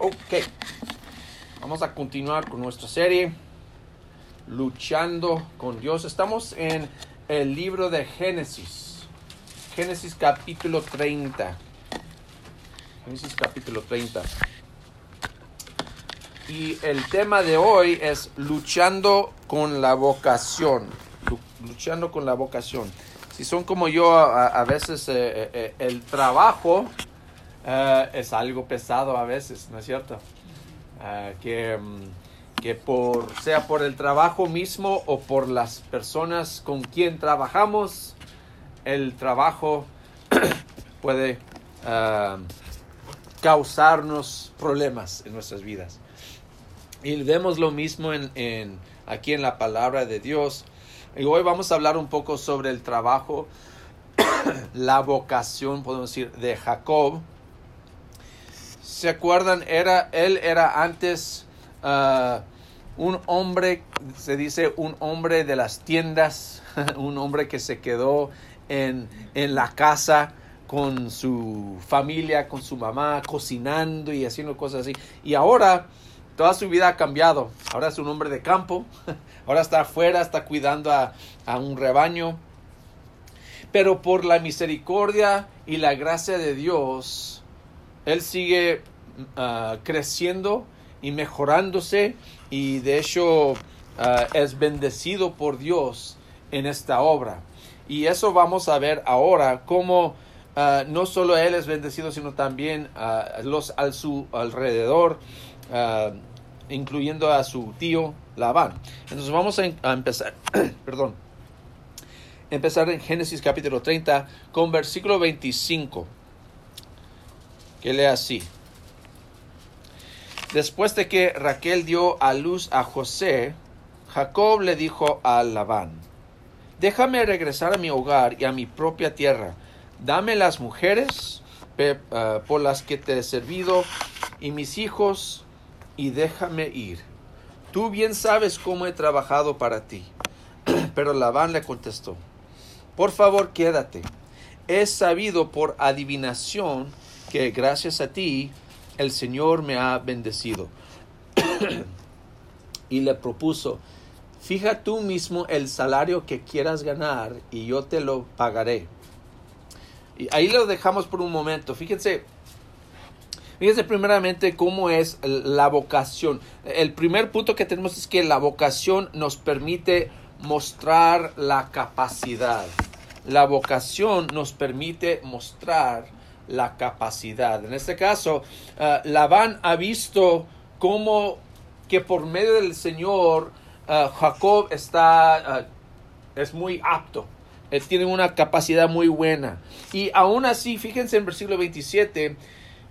Ok, vamos a continuar con nuestra serie, Luchando con Dios. Estamos en el libro de Génesis, Génesis capítulo 30. Génesis capítulo 30. Y el tema de hoy es luchando con la vocación. Luchando con la vocación. Si son como yo, a, veces eh, eh, eh, el trabajo es algo pesado a veces, ¿no es cierto? que, mm, que por, sea por el trabajo mismo o por las personas con quien trabajamos, el trabajo puede causarnos problemas en nuestras vidas. Y vemos lo mismo en, aquí en la palabra de Dios. Y hoy vamos a hablar un poco sobre el trabajo, la vocación, podemos decir, de Jacob. ¿Se acuerdan? Era, él era antes ah, un hombre, se dice un hombre de las tiendas, un hombre que se quedó en, en la casa con su familia, con su mamá, cocinando y haciendo cosas así. Y ahora toda su vida ha cambiado. Ahora es un hombre de campo, ahora está afuera, está cuidando a, un rebaño. Pero por la misericordia y la gracia de Dios, él sigue ah, creciendo y mejorándose y de hecho ah, es bendecido por Dios en esta obra. Y eso vamos a ver ahora, cómo ah, no solo él es bendecido, sino también los al su alrededor incluyendo a su tío Labán. Entonces vamos a, empezar, perdón, empezar en Génesis capítulo 30 con versículo 25, que lee así. Después de que Raquel dio a luz a José, Jacob le dijo a Labán, déjame regresar a mi hogar y a mi propia tierra, dame las mujeres ah, por las que te he servido y mis hijos y déjame ir. Tú bien sabes cómo he trabajado para ti. Pero Labán le contestó, por favor quédate. He sabido por adivinación que gracias a ti el Señor me ha bendecido. y le propuso, fija tú mismo el salario que quieras ganar y yo te lo pagaré. Y ahí lo dejamos por un momento. Fíjense, Fíjense primeramente cómo es la vocación. El primer punto que tenemos es que la vocación nos permite mostrar la capacidad. La vocación nos permite mostrar la capacidad. En este caso, uh, ha visto cómo que por medio del Señor uh, Jacob está, uh, es muy apto. Él tiene una capacidad muy buena. Y aún así, fíjense en versículo 27,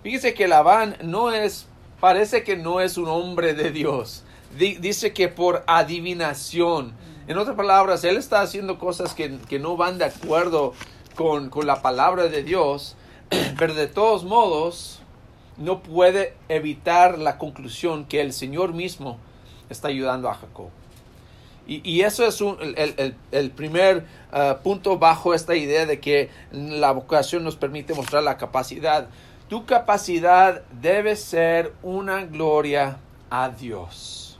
Fíjese que Labán no es, parece que no es un hombre de Dios. dice que por adivinación. En otras palabras, él está haciendo cosas que, no van de acuerdo con, la palabra de Dios, pero de todos modos no puede evitar la conclusión que el Señor mismo está ayudando a Jacob. Y, eso es el, primer ah, punto bajo esta idea de que la vocación nos permite mostrar la capacidad tu capacidad debe ser una gloria a Dios.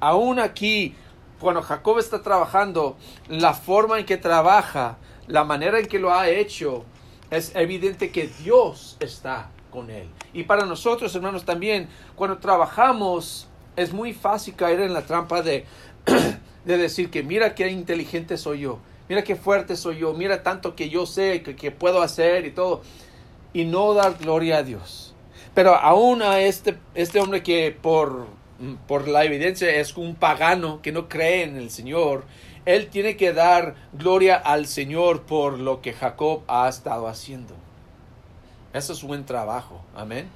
Aún aquí, cuando Jacob está trabajando, la forma en que trabaja, la manera en que lo ha hecho, es evidente que Dios está con él. Y para nosotros, hermanos, también, cuando trabajamos, es muy fácil caer en la trampa de, de decir que mira qué inteligente soy yo, mira qué fuerte soy yo, mira tanto que yo sé, que, que puedo hacer y todo y no dar gloria a Dios. Pero aún a este, este hombre que por, por la evidencia es un pagano que no cree en el Señor, él tiene que dar gloria al Señor por lo que Jacob ha estado haciendo. Eso es buen trabajo. Amén.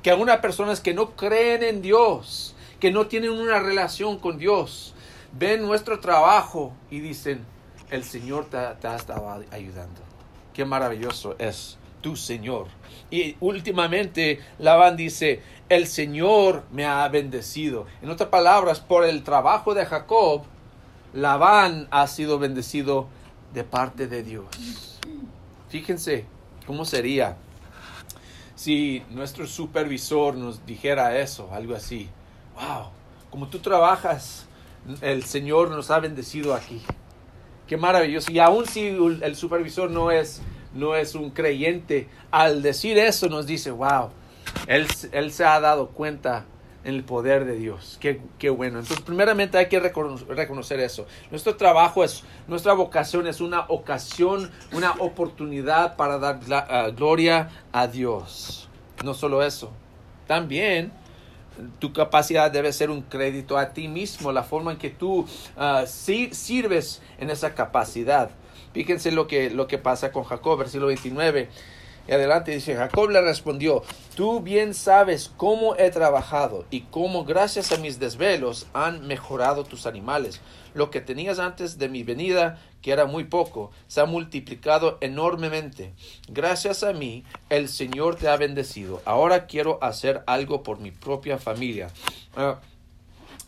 Que algunas personas que no creen en Dios, que no tienen una relación con Dios, ven nuestro trabajo y dicen, el Señor te, te ha estado ayudando. Qué maravilloso es tu Señor. Y últimamente Labán dice, el Señor me ha bendecido. En otras palabras, por el trabajo de Jacob, Labán ha sido bendecido de parte de Dios. Fíjense cómo sería si nuestro supervisor nos dijera eso, algo así. Wow, como tú trabajas, el Señor nos ha bendecido aquí. Qué maravilloso. Y aún si el supervisor no es, no es un creyente, al decir eso nos dice, wow, él, él se ha dado cuenta en el poder de Dios. Qué, qué, bueno. Entonces, primeramente hay que reconocer eso. Nuestro trabajo es, nuestra vocación es una ocasión, una oportunidad para dar uh, gloria a Dios. No solo eso, también tu capacidad debe ser un crédito a ti mismo, la forma en que tú uh, sirves en esa capacidad. Fíjense lo que, lo que pasa con Jacob, versículo 29. Y adelante dice, Jacob le respondió, tú bien sabes cómo he trabajado y cómo gracias a mis desvelos han mejorado tus animales. Lo que tenías antes de mi venida, que era muy poco, se ha multiplicado enormemente. Gracias a mí, el Señor te ha bendecido. Ahora quiero hacer algo por mi propia familia. Uh,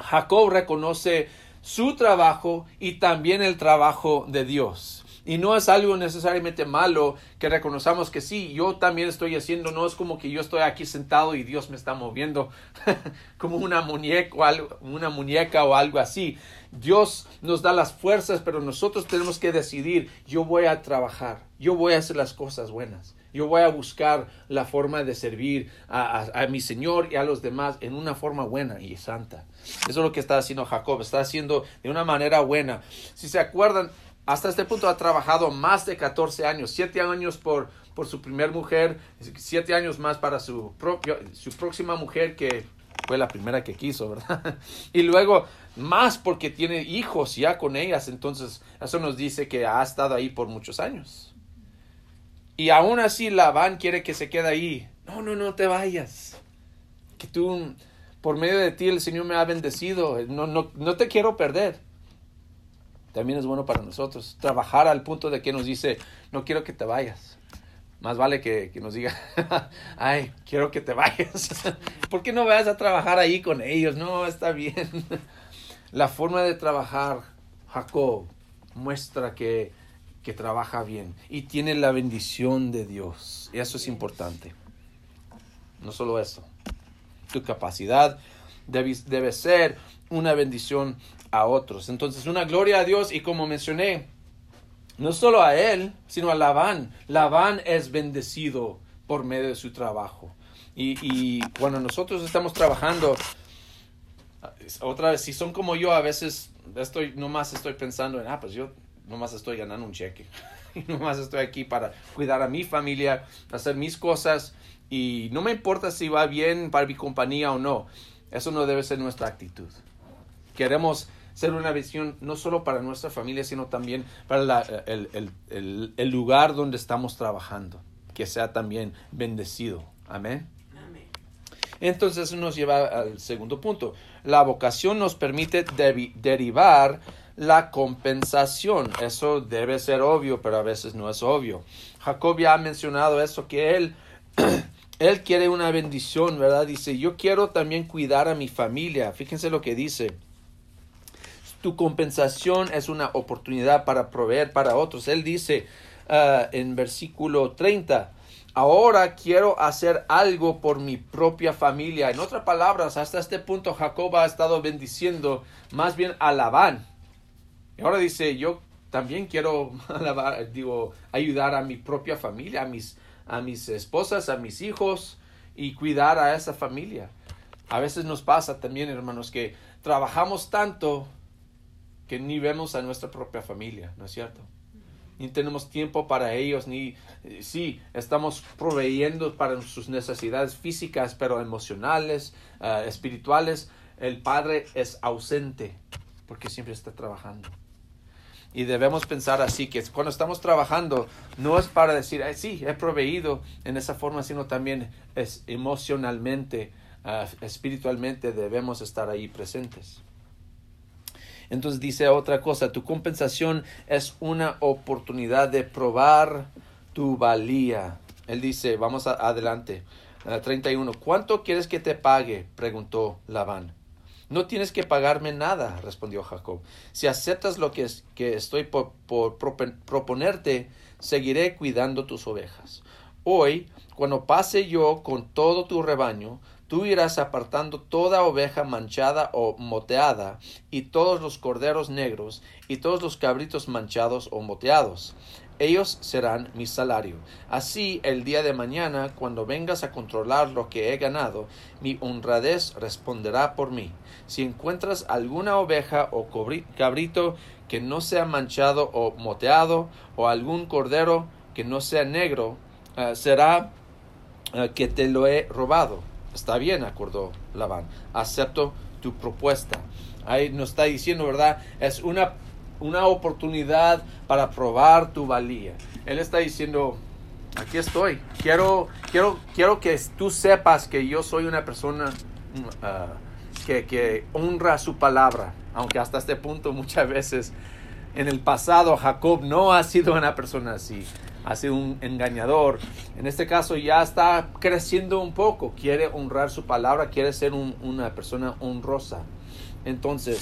Jacob reconoce su trabajo y también el trabajo de Dios. Y no es algo necesariamente malo que reconozcamos que sí, yo también estoy haciendo, no es como que yo estoy aquí sentado y Dios me está moviendo como una muñeca, o algo, una muñeca o algo así. Dios nos da las fuerzas, pero nosotros tenemos que decidir, yo voy a trabajar, yo voy a hacer las cosas buenas. Yo voy a buscar la forma de servir a, a, mi Señor y a los demás en una forma buena y santa. Eso es lo que está haciendo Jacob, está haciendo de una manera buena. Si se acuerdan, hasta este punto ha trabajado más de 14 años, 7 años por, por su primer mujer, 7 años más para su, propio, su próxima mujer que fue la primera que quiso, ¿verdad? Y luego más porque tiene hijos ya con ellas, entonces eso nos dice que ha estado ahí por muchos años. Y aún así Labán quiere que se quede ahí. No, no, no te vayas. Que tú, por medio de ti el Señor me ha bendecido. No, no, no te quiero perder también es bueno para nosotros. Trabajar al punto de que nos dice, no quiero que te vayas. Más vale que, que nos diga, ay, quiero que te vayas. ¿Por qué no vayas a trabajar ahí con ellos? No, está bien. La forma de trabajar, Jacob, muestra que, que trabaja bien y tiene la bendición de Dios. Y eso es importante. No solo eso. Tu capacidad debe, debe ser una bendición a otros. Entonces, una gloria a Dios y como mencioné, no solo a él, sino a Labán. Labán es bendecido por medio de su trabajo. Y, y cuando nosotros estamos trabajando, otra vez, si son como yo, a veces estoy, nomás estoy pensando en, ah, pues yo nomás estoy ganando un cheque. y nomás estoy aquí para cuidar a mi familia, hacer mis cosas. Y no me importa si va bien para mi compañía o no. Eso no debe ser nuestra actitud. Queremos ser una visión no solo para nuestra familia, sino también para el, lugar donde estamos trabajando, que sea también bendecido. Amén. Entonces eso nos lleva al segundo punto. La vocación nos permite derivar la compensación. Eso debe ser obvio, pero a veces no es obvio. Jacob ya ha mencionado eso, que él, él quiere una bendición, ¿verdad? Dice, yo quiero también cuidar a mi familia. Fíjense lo que dice tu compensación es una oportunidad para proveer para otros. Él dice uh, en versículo 30, ahora quiero hacer algo por mi propia familia. En otras palabras, hasta este punto Jacob ha estado bendiciendo más bien a Labán. Y ahora dice, yo también quiero digo, ayudar a mi propia familia, a mis, a mis esposas, a mis hijos y cuidar a esa familia. A veces nos pasa también, hermanos, que trabajamos tanto que ni vemos a nuestra propia familia, ¿no es cierto? Ni tenemos tiempo para ellos, ni eh, sí, estamos proveyendo para sus necesidades físicas, pero emocionales, uh, espirituales. El Padre es ausente porque siempre está trabajando. Y debemos pensar así, que cuando estamos trabajando, no es para decir, sí, he proveído en esa forma, sino también es emocionalmente, uh, espiritualmente debemos estar ahí presentes. Entonces dice otra cosa, tu compensación es una oportunidad de probar tu valía. Él dice, vamos adelante, 31, ¿cuánto quieres que te pague? preguntó Labán. No tienes que pagarme nada, respondió Jacob. Si aceptas lo que, que estoy por, proponerte, seguiré cuidando tus ovejas. Hoy, cuando pase yo con todo tu rebaño, tú irás apartando toda oveja manchada o moteada, y todos los corderos negros, y todos los cabritos manchados o moteados. Ellos serán mi salario. Así el día de mañana, cuando vengas a controlar lo que he ganado, mi honradez responderá por mí. Si encuentras alguna oveja o cabrito que no sea manchado o moteado, o algún cordero que no sea negro, eh, será eh, que te lo he robado. Está bien, acordó Labán. Acepto tu propuesta. Ahí nos está diciendo, ¿verdad? Es una una oportunidad para probar tu valía. Él está diciendo, aquí estoy. Quiero, quiero, quiero que tú sepas que yo soy una persona uh, que, que honra su palabra. Aunque hasta este punto muchas veces en el pasado Jacob no ha sido una persona así. Ha sido un engañador. En este caso ya está creciendo un poco. Quiere honrar su palabra. Quiere ser una persona honrosa. Entonces,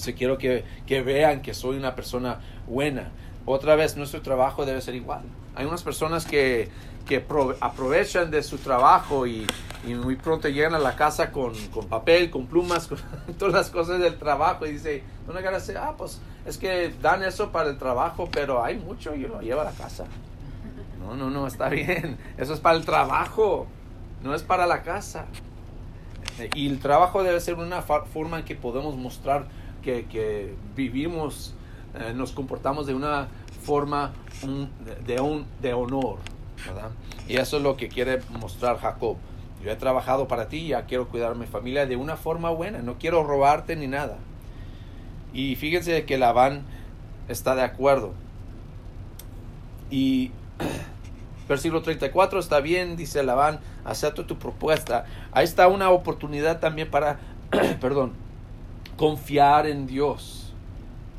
Dice, quiero que, vean que soy una persona buena. Otra vez, nuestro trabajo debe ser igual. Hay unas personas que, aprovechan de su trabajo y, muy pronto llegan a la casa con, papel, con plumas, con todas las cosas del trabajo y dice, no me decir, ah, pues es que dan eso para el trabajo, pero hay mucho y lo lleva a la casa. No, no, no, está bien. Eso es para el trabajo, no es para la casa. Y el trabajo debe ser una forma en que podemos mostrar que, vivimos, eh, nos comportamos de una forma de, un, de honor. ¿verdad? Y eso es lo que quiere mostrar Jacob. Yo he trabajado para ti, ya quiero cuidar a mi familia de una forma buena, no quiero robarte ni nada. Y fíjense que Labán está de acuerdo. Y versículo 34 está bien, dice Labán, acepto tu propuesta. Ahí está una oportunidad también para, perdón, confiar en Dios.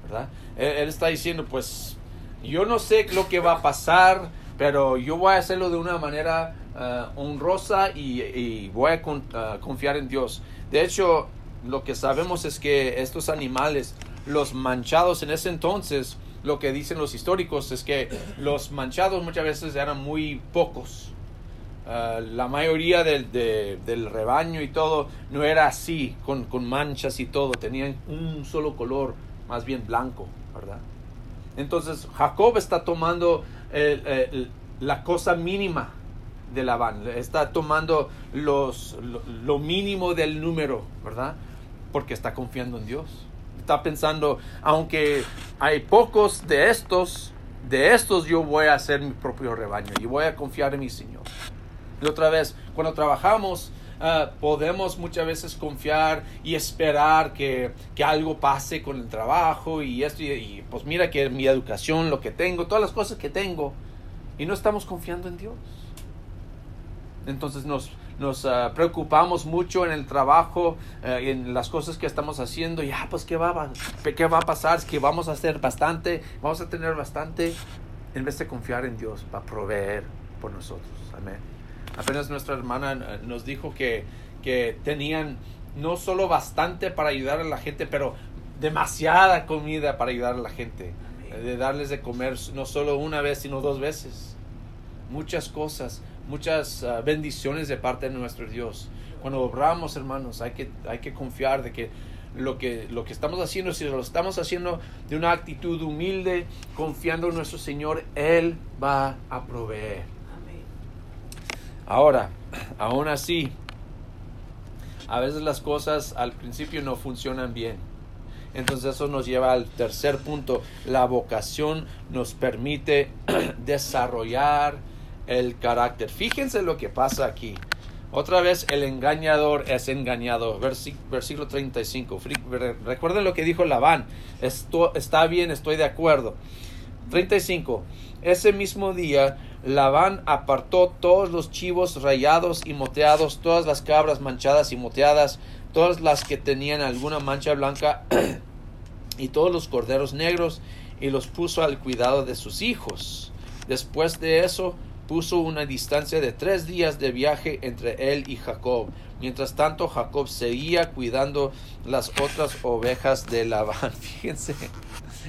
¿verdad? Él, está diciendo, pues yo no sé lo que va a pasar, pero yo voy a hacerlo de una manera eh, honrosa y, voy a eh, confiar en Dios. De hecho, lo que sabemos es que estos animales, los manchados en ese entonces, lo que dicen los históricos es que los manchados muchas veces eran muy pocos. Ah, la mayoría del, del, rebaño y todo no era así, con, con, manchas y todo, tenían un solo color, más bien blanco, ¿verdad? Entonces Jacob está tomando la cosa mínima de Labán, está tomando los, lo, lo mínimo del número, ¿verdad? Porque está confiando en Dios. Está pensando, aunque hay pocos de estos, de estos yo voy a hacer mi propio rebaño y voy a confiar en mi Señor. Y otra vez, cuando trabajamos, ah, podemos muchas veces confiar y esperar que, algo pase con el trabajo y esto, y, pues mira que mi educación, lo que tengo, todas las cosas que tengo, y no estamos confiando en Dios. Entonces nos, nos ah, preocupamos mucho en el trabajo, eh, en las cosas que estamos haciendo, y ah, pues ¿qué va, ¿qué va a pasar? Es que vamos a hacer bastante, vamos a tener bastante, en vez de confiar en Dios para proveer por nosotros. Amén. Apenas nuestra hermana eh, nos dijo que, que tenían no solo bastante para ayudar a la gente, pero demasiada comida para ayudar a la gente. De darles de comer no solo una vez, sino dos veces. Muchas cosas, muchas ah, bendiciones de parte de nuestro Dios. Cuando obramos, hermanos, hay que, hay que confiar de que lo, que lo que estamos haciendo, si lo estamos haciendo de una actitud humilde, confiando en nuestro Señor, Él va a proveer. Ahora, aún así, a veces las cosas al principio no funcionan bien. Entonces eso nos lleva al tercer punto. La vocación nos permite desarrollar el carácter. Fíjense lo que pasa aquí. Otra vez el engañador es engañado. versículo 35. Recuerden lo que dijo Labán. Esto está bien, estoy de acuerdo. 35. Ese mismo día Labán apartó todos los chivos rayados y moteados, todas las cabras manchadas y moteadas, todas las que tenían alguna mancha blanca y todos los corderos negros y los puso al cuidado de sus hijos. Después de eso puso una distancia de tres días de viaje entre él y Jacob. Mientras tanto Jacob seguía cuidando las otras ovejas de Labán. Fíjense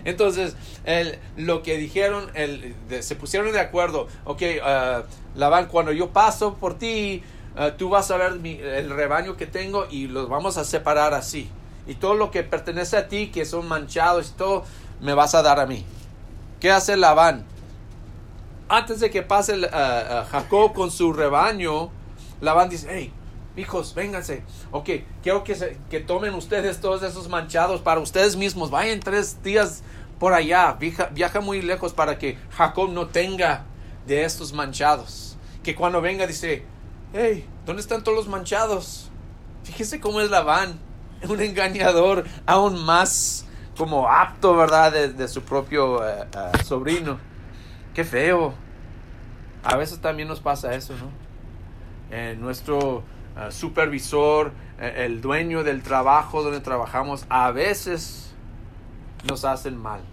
Entonces, el, lo que dijeron, el, se pusieron de acuerdo, ok, uh, Labán, cuando yo paso por ti, uh, tú vas a ver el rebaño que tengo y los vamos a separar así. Y todo lo que pertenece a ti, que son manchados y todo, me vas a dar a mí. ¿Qué hace Labán? Antes de que pase uh, Jacob con su rebaño, Labán dice, hey, hijos, vénganse. Ok, quiero que, que tomen ustedes todos esos manchados para ustedes mismos. Vayan tres días por allá. Viaja, muy lejos para que Jacob no tenga de estos manchados. Que cuando venga dice, hey, ¿dónde están todos los manchados? Fíjese cómo es Labán. Un engañador aún más como apto, ¿verdad? De, su propio eh, eh, sobrino. Qué feo. A veces también nos pasa eso, ¿no? Eh, nuestro supervisor, el dueño del trabajo donde trabajamos, a veces nos hacen mal.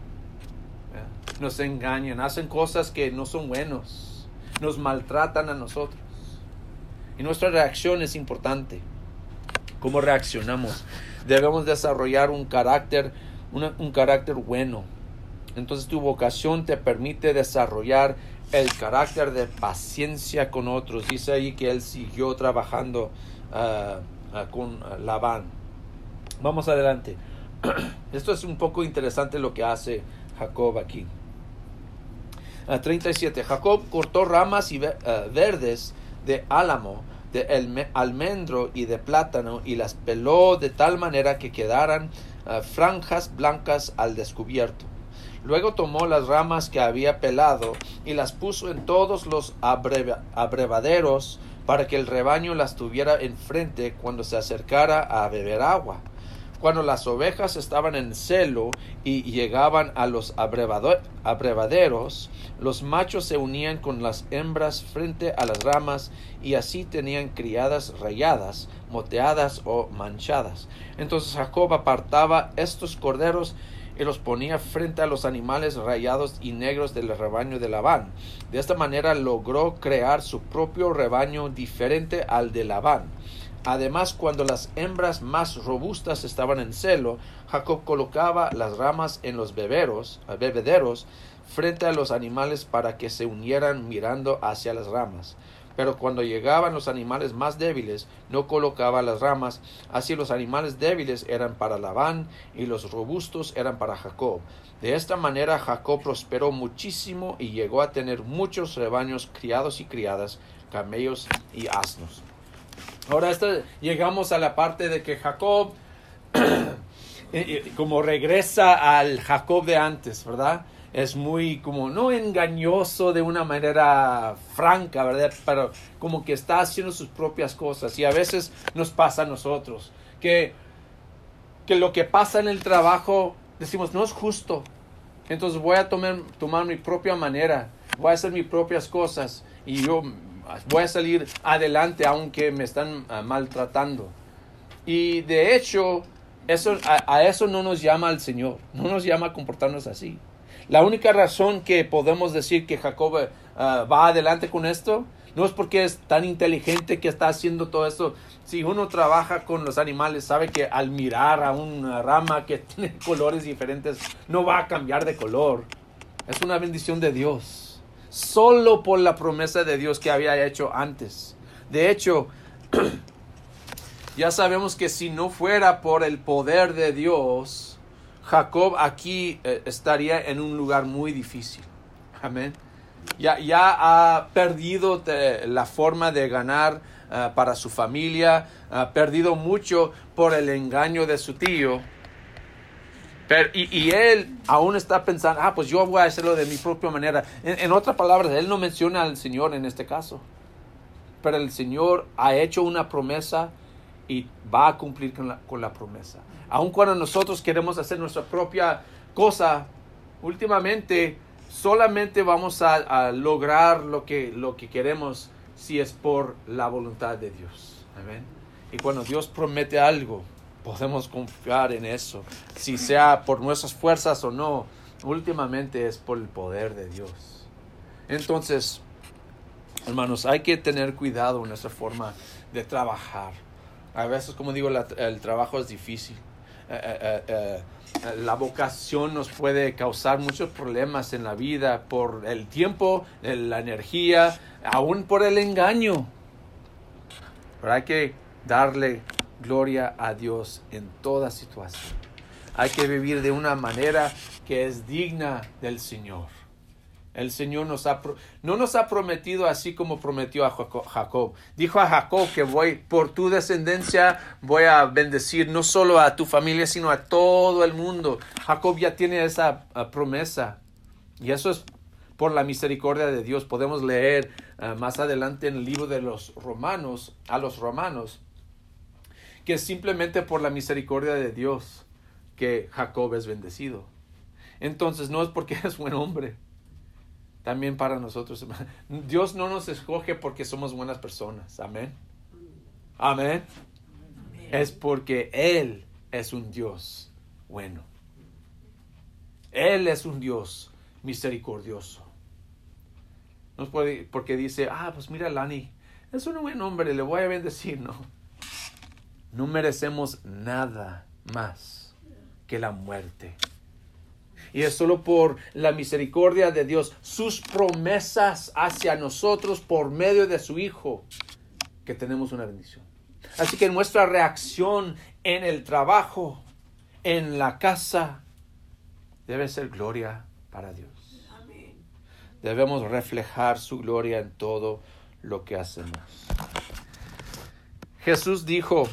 Nos engañan, hacen cosas que no son buenos, nos maltratan a nosotros. Y nuestra reacción es importante. ¿Cómo reaccionamos? Debemos desarrollar un carácter, un carácter bueno. Entonces tu vocación te permite desarrollar el carácter de paciencia con otros. Dice ahí que él siguió trabajando ah, ah, con Labán. Vamos adelante. Esto es un poco interesante lo que hace Jacob aquí. 37. Jacob cortó ramas y ah, verdes de álamo, de almendro y de plátano y las peló de tal manera que quedaran franjas blancas al descubierto Luego tomó las ramas que había pelado y las puso en todos los abrevaderos para que el rebaño las tuviera enfrente cuando se acercara a beber agua. Cuando las ovejas estaban en celo y llegaban a los abrevaderos, los machos se unían con las hembras frente a las ramas y así tenían criadas rayadas, moteadas o manchadas. Entonces Jacob apartaba estos corderos y los ponía frente a los animales rayados y negros del rebaño de Labán. De esta manera logró crear su propio rebaño diferente al de Labán. Además, cuando las hembras más robustas estaban en celo, Jacob colocaba las ramas en los beberos, bebederos frente a los animales para que se unieran mirando hacia las ramas. Pero cuando llegaban los animales más débiles, no colocaba las ramas. Así los animales débiles eran para Labán y los robustos eran para Jacob. De esta manera Jacob prosperó muchísimo y llegó a tener muchos rebaños criados y criadas, camellos y asnos. Ahora llegamos a la parte de que Jacob, como regresa al Jacob de antes, ¿verdad? es muy como no engañoso de una manera franca, ¿verdad? Pero como que está haciendo sus propias cosas y a veces nos pasa a nosotros que, que lo que pasa en el trabajo decimos no es justo. Entonces voy a tomar, tomar mi propia manera, voy a hacer mis propias cosas y yo voy a salir adelante aunque me están ah, maltratando. Y de hecho, eso, a, eso no nos llama el Señor, no nos llama a comportarnos así. La única razón que podemos decir que Jacob eh, va adelante con esto no es porque es tan inteligente que está haciendo todo esto. Si uno trabaja con los animales, sabe que al mirar a una rama que tiene colores diferentes, no va a cambiar de color. Es una bendición de Dios. Solo por la promesa de Dios que había hecho antes. De hecho, ya sabemos que si no fuera por el poder de Dios, Jacob aquí eh, estaría en un lugar muy difícil. Amén. Ya, ya ha perdido la forma de ganar eh, para su familia, ha perdido mucho por el engaño de su tío. Pero, y, él aún está pensando, ah, pues yo voy a hacerlo de mi propia manera. En, otras palabras, él no menciona al Señor en este caso. Pero el Señor ha hecho una promesa y va a cumplir con la, con la promesa aun cuando nosotros queremos hacer nuestra propia cosa, últimamente solamente vamos a, lograr lo que, lo que queremos si es por la voluntad de Dios. Amén. Y cuando Dios promete algo, podemos confiar en eso. Si sea por nuestras fuerzas o no, últimamente es por el poder de Dios. Entonces, hermanos, hay que tener cuidado en nuestra forma de trabajar. A veces, como digo, el trabajo es difícil. Eh, eh, eh, la vocación nos puede causar muchos problemas en la vida por el tiempo, la energía, aún por el engaño. Pero hay que darle gloria a Dios en toda situación. Hay que vivir de una manera que es digna del Señor. El Señor nos ha, no nos ha prometido así como prometió a Jacob. Dijo a Jacob que voy por tu descendencia, voy a bendecir no solo a tu familia, sino a todo el mundo. Jacob ya tiene esa ah, promesa. Y eso es por la misericordia de Dios. Podemos leer ah, más adelante en el libro de los romanos, a los romanos, que simplemente por la misericordia de Dios que Jacob es bendecido. Entonces no es porque es buen hombre también para nosotros. Dios no nos escoge porque somos buenas personas. Amén. Amén. Es porque Él es un Dios bueno. Él es un Dios misericordioso. No es porque dice, ah, pues mira, Lani, es un buen hombre, le voy a bendecir. No. No merecemos nada más que la muerte. Y es solo por la misericordia de Dios, sus promesas hacia nosotros por medio de su Hijo, que tenemos una bendición. Así que nuestra reacción en el trabajo, en la casa, debe ser gloria para Dios. Debemos reflejar su gloria en todo lo que hacemos. Jesús dijo,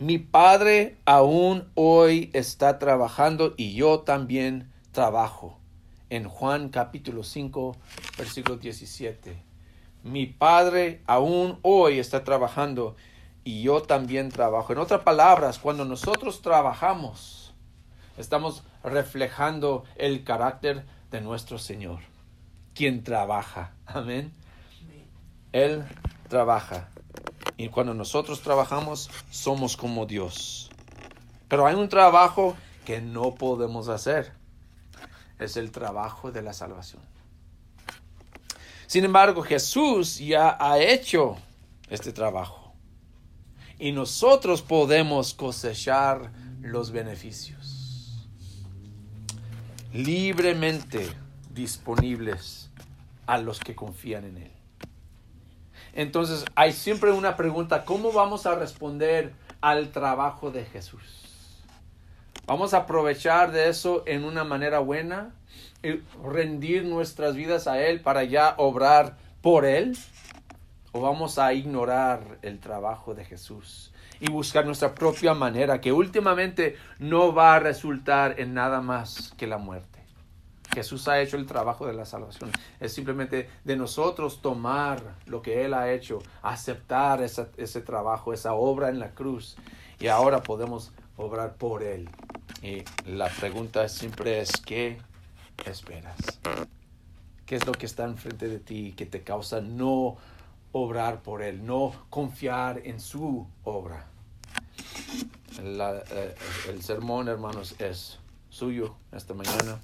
mi padre aún hoy está trabajando y yo también trabajo. En Juan capítulo 5, versículo 17. Mi padre aún hoy está trabajando y yo también trabajo. En otras palabras, cuando nosotros trabajamos, estamos reflejando el carácter de nuestro Señor, quien trabaja. Amén. Él trabaja. Y cuando nosotros trabajamos, somos como Dios. Pero hay un trabajo que no podemos hacer. Es el trabajo de la salvación. Sin embargo, Jesús ya ha hecho este trabajo. Y nosotros podemos cosechar los beneficios. Libremente disponibles a los que confían en Él. Entonces hay siempre una pregunta, ¿cómo vamos a responder al trabajo de Jesús? ¿Vamos a aprovechar de eso en una manera buena? y ¿Rendir nuestras vidas a Él para ya obrar por Él? ¿O vamos a ignorar el trabajo de Jesús y buscar nuestra propia manera que últimamente no va a resultar en nada más que la muerte? Jesús ha hecho el trabajo de la salvación. Es simplemente de nosotros tomar lo que Él ha hecho, aceptar ese trabajo, esa obra en la cruz. Y ahora podemos obrar por Él. Y la pregunta siempre es, ¿qué esperas? ¿Qué es lo que está enfrente de ti que te causa no obrar por Él, no confiar en su obra? Eh, el sermón, hermanos, es suyo esta mañana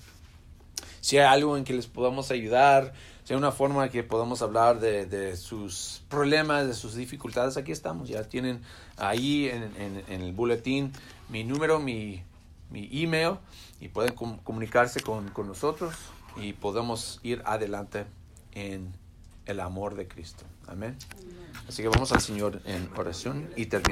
si hay algo en que les podamos ayudar, si hay una forma en que podamos hablar de, sus problemas, de sus dificultades, aquí estamos. Ya tienen ahí en, el boletín mi número, mi, mi email y pueden comunicarse con, con nosotros y podemos ir adelante en el amor de Cristo. Amén. Así que vamos al Señor en oración y terminamos.